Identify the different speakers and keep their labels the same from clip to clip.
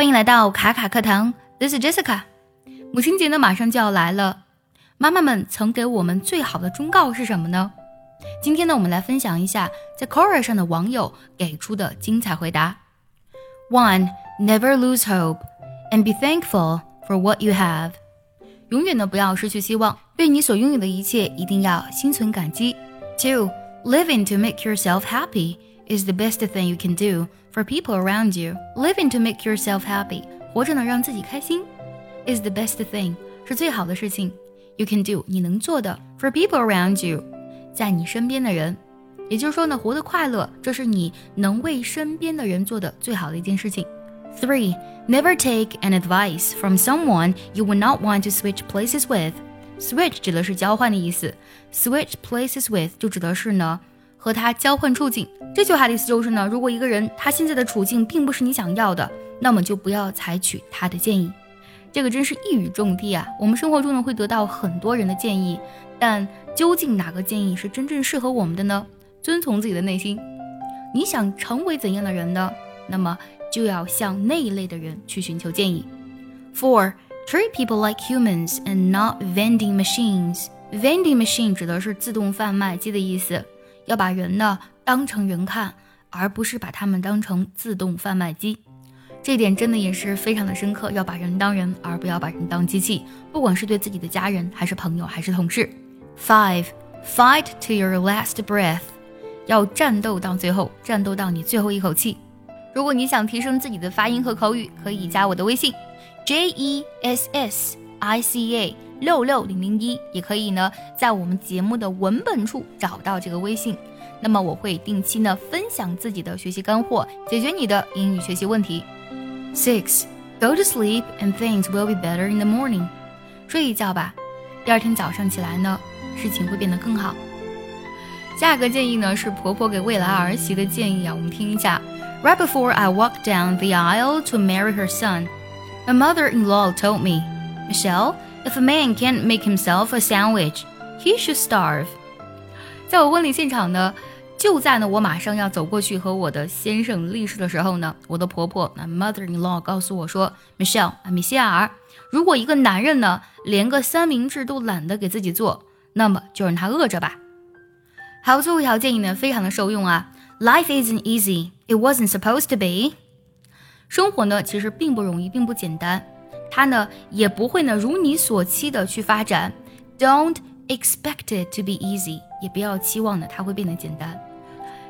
Speaker 1: 欢迎来到卡卡课堂，This is Jessica。母亲节呢马上就要来了，妈妈们曾给我们最好的忠告是什么呢？今天呢，我们来分享一下在 Quora 上的网友给出的精彩回答。One, never lose hope and be thankful for what you have。永远呢不要失去希望，对你所拥有的一切一定要心存感激。Two, living to make yourself happy is the best thing you can do for people around you. Living to make yourself happy，活着呢让自己开心，is the best thing，是最好的事情。You can do，你能做的，for people around you，在你身边的人。也就是说呢，活得快乐，这是你能为身边的人做的最好的一件事情。Three, never take an advice from someone you would not want to switch places with. Switch 指的是交换的意思，switch places with 就指的是呢 和他交换处境。这句话的意思就是呢，如果一个人他现在的处境并不是你想要的，那么就不要采取他的建议。这个真是一语中的啊！我们生活中呢会得到很多人的建议，但究竟哪个建议是真正适合我们的呢？遵从自己的内心。你想成为怎样的人呢？那么就要向那一类的人去寻求建议。Four, treat people like humans and not vending machines. Vending machine 指的是自动贩卖机的意思，要把人呢当成人看，而不是把他们当成自动贩卖机。这点真的也是非常的深刻，要把人当人，而不要把人当机器。不管是对自己的家人，还是朋友，还是同事。Five, fight to your last breath. 要战斗到最后，战斗到你最后一口气。如果你想提升自己的发音和口语，可以加我的微信 J E S S I C A 六六零零一，也可以呢在我们节目的文本处找到这个微信。那么我会定期呢分享自己的学习干货，解决你的英语学习问题。Six, go to sleep and things will be better in the morning. 睡一觉吧，第二天早上起来呢，事情会变得更好。下个建议呢是婆婆给未来儿媳的建议啊，我们听一下。Right before I walked down the aisle to marry her son, my mother-in-law told me, Michelle, if a man can't make himself a sandwich, he should starve. 在我婚礼现场呢，就在呢我马上要走过去和我的先生立誓的时候呢，我的婆婆那 mother-in-law 告诉我说，Michelle，米歇尔，如果一个男人呢连个三明治都懒得给自己做，那么就让他饿着吧。好，最后一条建议呢，非常的受用啊。Life isn't easy, it wasn't supposed to be。生活呢，其实并不容易，并不简单，它呢也不会呢如你所期的去发展。Don't expect it to be easy，也不要期望呢它会变得简单。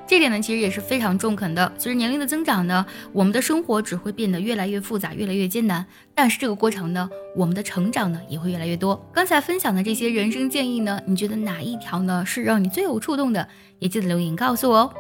Speaker 1: 这点呢，其实也是非常中肯的。随着年龄的增长呢，我们的生活只会变得越来越复杂，越来越艰难。但是这个过程呢，我们的成长呢，也会越来越多。刚才分享的这些人生建议呢，你觉得哪一条呢是让你最有触动的？也记得留言告诉我哦。